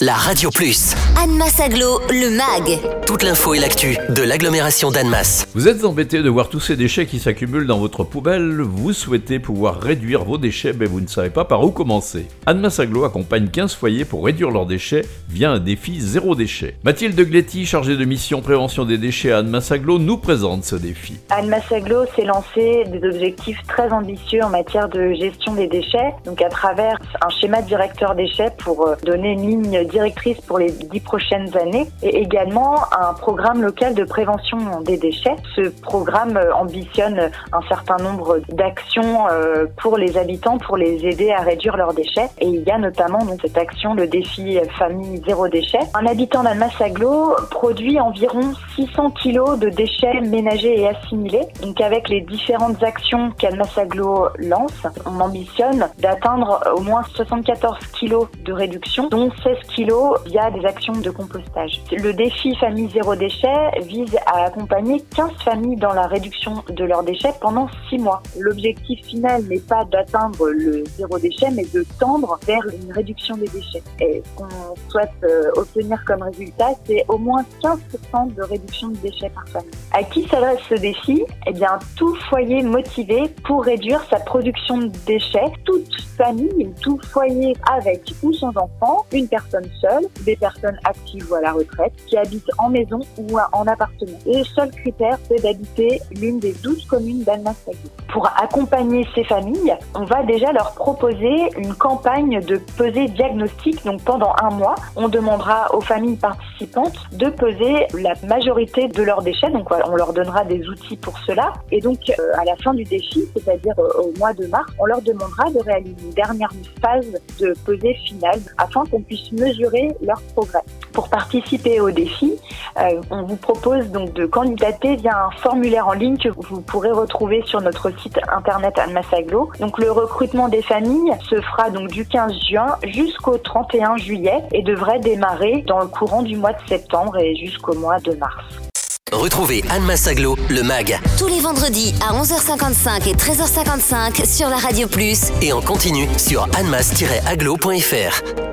la Radio Plus. Annemasse Aglo, le MAG. Toute l'info et l'actu de l'agglomération d'Annemasse. Vous êtes embêté de voir tous ces déchets qui s'accumulent dans votre poubelle, vous souhaitez pouvoir réduire vos déchets, mais vous ne savez pas par où commencer. Annemasse Aglo accompagne 15 foyers pour réduire leurs déchets via un défi zéro déchet. Mathilde Gletti, chargée de mission prévention des déchets à Annemasse Aglo, nous présente ce défi. Annemasse Aglo s'est lancé des objectifs très ambitieux en matière de gestion des déchets, donc à travers un schéma directeur déchets pour euh, donner une ligne directrice pour les dix prochaines années et également un programme local de prévention des déchets. Ce programme euh, ambitionne un certain nombre d'actions euh, pour les habitants pour les aider à réduire leurs déchets et il y a notamment donc cette action le défi famille zéro déchet. Un habitant d'Almas Aglo produit environ 600 kilos de déchets ménagers et assimilés. Donc avec les différentes actions qu'Almas Aglo lance, on ambitionne d'atteindre au moins 74 kilos de réduction dont 16 kilos via des actions de compostage. Le défi famille zéro déchet vise à accompagner 15 familles dans la réduction de leurs déchets pendant 6 mois. L'objectif final n'est pas d'atteindre le zéro déchet, mais de tendre vers une réduction des déchets. Et ce qu'on souhaite euh, obtenir comme résultat, c'est au moins 15% de réduction de déchets par famille. À qui s'adresse ce défi? Eh bien, tout foyer motivé pour réduire sa production de déchets, toute famille, tout foyer avec ou sans enfant, une personne seule, des personnes actives ou à la retraite, qui habitent en maison ou en appartement. Et le seul critère, c'est d'habiter l'une des 12 communes d'Annemasse Pour accompagner ces familles, on va déjà leur proposer une campagne de pesée diagnostic. Donc pendant un mois, on demandera aux familles participantes de peser la majorité de leurs déchets. Donc on leur donnera des outils pour cela. Et donc euh, à la fin du défi, c'est-à-dire euh, au mois de mars, on leur demandera de réaliser une dernière phase de pesée finale afin qu'on puisse mesurer leur progrès. Pour participer au défi, euh, on vous propose donc de candidater via un formulaire en ligne que vous pourrez retrouver sur notre site internet Almasaglo. Donc le recrutement des familles se fera donc du 15 juin jusqu'au 31 juillet et devrait démarrer dans le courant du mois de septembre et jusqu'au mois de mars. Retrouvez Anne Massaglo, le MAG. Tous les vendredis à 11h55 et 13h55 sur la Radio Plus. Et en continu sur annemass-aglo.fr.